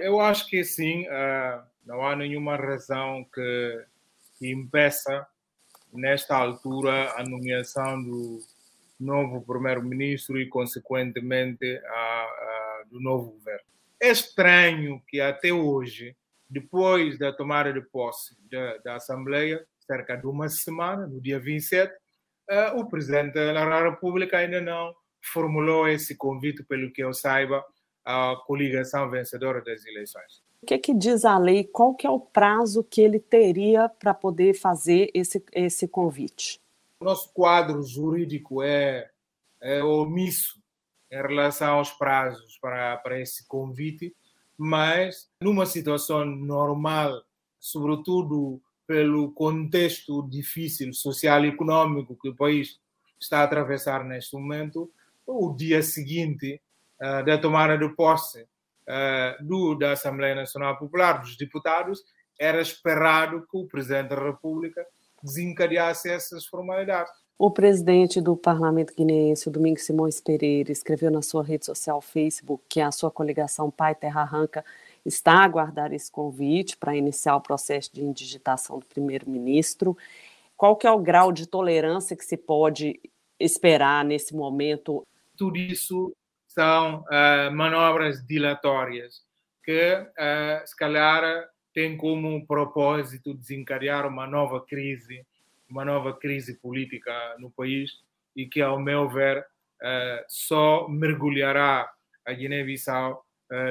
Eu acho que sim, uh, não há nenhuma razão que, que impeça, nesta altura, a nomeação do novo primeiro-ministro e, consequentemente, a, a, do novo governo. É estranho que até hoje, depois da tomada de posse da, da Assembleia, cerca de uma semana, no dia 27, uh, eh, o presidente da República ainda não formulou esse convite, pelo que eu saiba, à coligação vencedora das eleições. O que, é que diz a lei? Qual que é o prazo que ele teria para poder fazer esse, esse convite? O nosso quadro jurídico é, é omisso em relação aos prazos para, para esse convite, mas numa situação normal, sobretudo pelo contexto difícil social e econômico que o país está a atravessar neste momento, o dia seguinte uh, da tomada de posse uh, do, da Assembleia Nacional Popular, dos deputados, era esperado que o Presidente da República desencadeasse essas formalidades. O presidente do Parlamento Guineense, Domingos Simões Pereira, escreveu na sua rede social Facebook que a sua coligação Pai Terra Arranca está a aguardar esse convite para iniciar o processo de indigitação do primeiro-ministro. Qual que é o grau de tolerância que se pode esperar nesse momento? Tudo isso são uh, manobras dilatórias que, uh, se calhar, têm como propósito desencadear uma nova crise, uma nova crise política no país e que, ao meu ver, uh, só mergulhará a Guiné-Bissau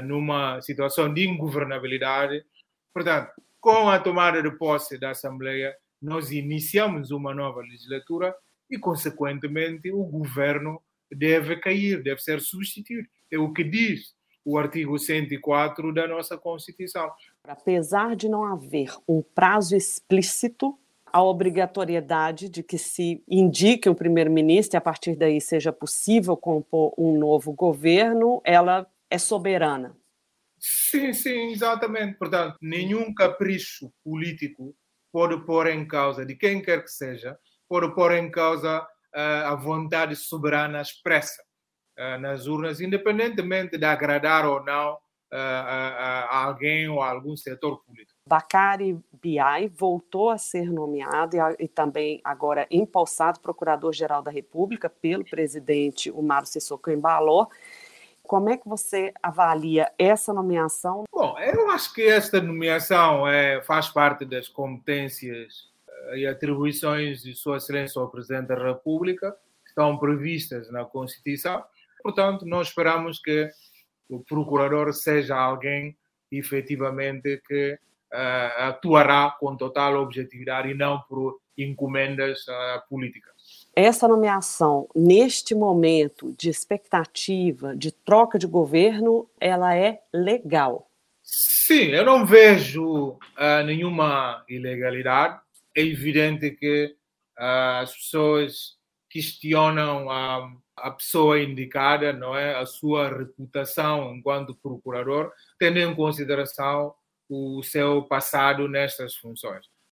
numa situação de ingovernabilidade. Portanto, com a tomada de posse da Assembleia, nós iniciamos uma nova legislatura e, consequentemente, o governo deve cair, deve ser substituído. É o que diz o artigo 104 da nossa Constituição. Apesar de não haver um prazo explícito, a obrigatoriedade de que se indique um primeiro-ministro e a partir daí seja possível compor um novo governo, ela é soberana. Sim, sim, exatamente. Portanto, nenhum capricho político pode pôr em causa, de quem quer que seja, pode pôr em causa a vontade soberana expressa nas urnas, independentemente de agradar ou não a alguém ou a algum setor político. Bacari Biai voltou a ser nomeado e, e também agora empossado procurador-geral da República pelo presidente Omar Sissoko Embaló. Como é que você avalia essa nomeação? Bom, eu acho que esta nomeação é, faz parte das competências e atribuições de Sua Excelência ao Presidente da República estão previstas na Constituição. Portanto, nós esperamos que o procurador seja alguém efetivamente que uh, atuará com total objetividade e não por encomendas uh, políticas. Essa nomeação, neste momento de expectativa, de troca de governo, ela é legal? Sim, eu não vejo uh, nenhuma ilegalidade é evidente que uh, as pessoas questionam a, a pessoa indicada, não é, a sua reputação enquanto procurador, tendo em consideração o seu passado nestas funções.